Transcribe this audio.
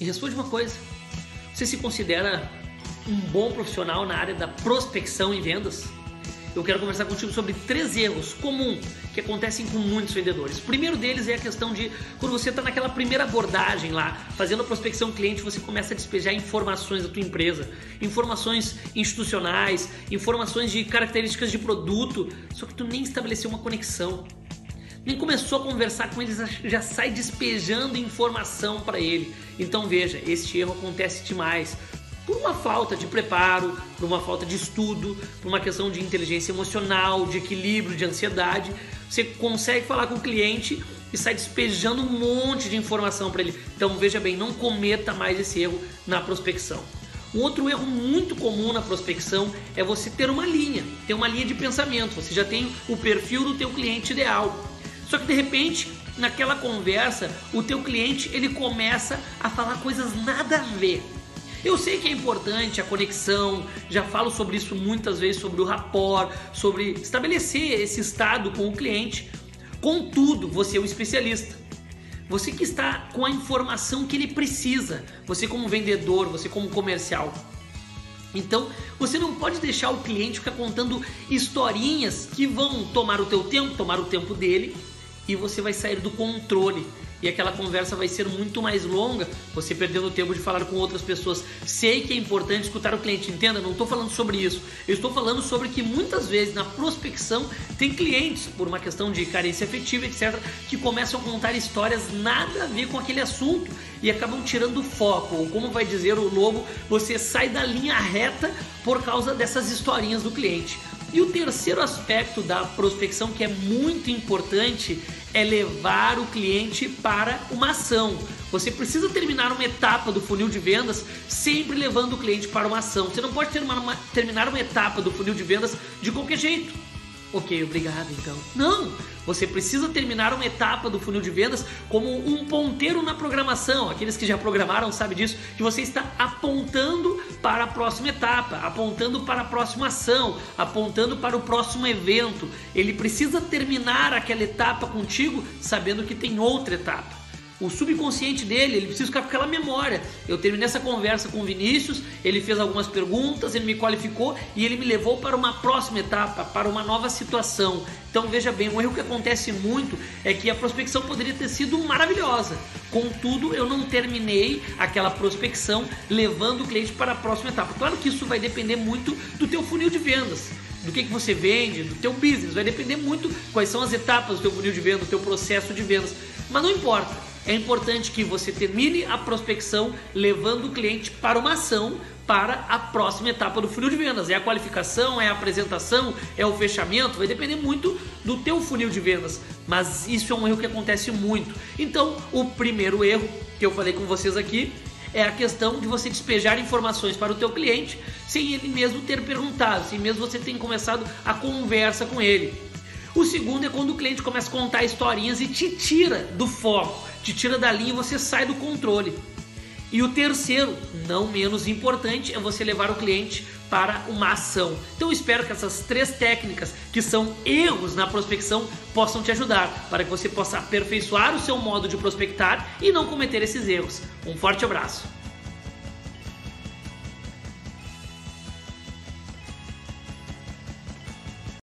E responde uma coisa: você se considera um bom profissional na área da prospecção e vendas? Eu quero conversar contigo sobre três erros comuns que acontecem com muitos vendedores. O primeiro deles é a questão de quando você está naquela primeira abordagem lá, fazendo a prospecção cliente, você começa a despejar informações da tua empresa, informações institucionais, informações de características de produto, só que tu nem estabeleceu uma conexão nem começou a conversar com eles, já sai despejando informação para ele. Então veja, este erro acontece demais por uma falta de preparo, por uma falta de estudo, por uma questão de inteligência emocional, de equilíbrio, de ansiedade. Você consegue falar com o cliente e sai despejando um monte de informação para ele. Então veja bem, não cometa mais esse erro na prospecção. Um outro erro muito comum na prospecção é você ter uma linha, ter uma linha de pensamento. Você já tem o perfil do teu cliente ideal. Só que de repente, naquela conversa, o teu cliente ele começa a falar coisas nada a ver. Eu sei que é importante a conexão, já falo sobre isso muitas vezes, sobre o rapport, sobre estabelecer esse estado com o cliente. Contudo, você é um especialista. Você que está com a informação que ele precisa, você como vendedor, você como comercial. Então, você não pode deixar o cliente ficar contando historinhas que vão tomar o teu tempo, tomar o tempo dele e você vai sair do controle e aquela conversa vai ser muito mais longa, você perdendo tempo de falar com outras pessoas. Sei que é importante escutar o cliente, entenda, não estou falando sobre isso. Eu estou falando sobre que muitas vezes na prospecção tem clientes, por uma questão de carência afetiva, etc., que começam a contar histórias nada a ver com aquele assunto e acabam tirando o foco. Ou como vai dizer o lobo, você sai da linha reta por causa dessas historinhas do cliente. E o terceiro aspecto da prospecção que é muito importante é levar o cliente para uma ação. Você precisa terminar uma etapa do funil de vendas sempre levando o cliente para uma ação. Você não pode terminar uma, terminar uma etapa do funil de vendas de qualquer jeito. Ok, obrigado então. Não! Você precisa terminar uma etapa do funil de vendas como um ponteiro na programação. Aqueles que já programaram sabem disso, que você está apontando para a próxima etapa, apontando para a próxima ação, apontando para o próximo evento. Ele precisa terminar aquela etapa contigo sabendo que tem outra etapa o subconsciente dele, ele precisa ficar com aquela memória. Eu terminei essa conversa com o Vinícius, ele fez algumas perguntas, ele me qualificou e ele me levou para uma próxima etapa, para uma nova situação. Então veja bem, um erro que acontece muito é que a prospecção poderia ter sido maravilhosa. Contudo, eu não terminei aquela prospecção levando o cliente para a próxima etapa. Claro que isso vai depender muito do teu funil de vendas do que, que você vende, do teu business, vai depender muito quais são as etapas do teu funil de venda, do teu processo de vendas. Mas não importa, é importante que você termine a prospecção levando o cliente para uma ação para a próxima etapa do funil de vendas. É a qualificação, é a apresentação, é o fechamento, vai depender muito do teu funil de vendas, mas isso é um erro que acontece muito. Então, o primeiro erro que eu falei com vocês aqui é a questão de você despejar informações para o teu cliente sem ele mesmo ter perguntado, sem mesmo você ter começado a conversa com ele. O segundo é quando o cliente começa a contar historinhas e te tira do foco te tira da linha e você sai do controle. E o terceiro, não menos importante, é você levar o cliente para uma ação. Então espero que essas três técnicas, que são erros na prospecção, possam te ajudar para que você possa aperfeiçoar o seu modo de prospectar e não cometer esses erros. Um forte abraço.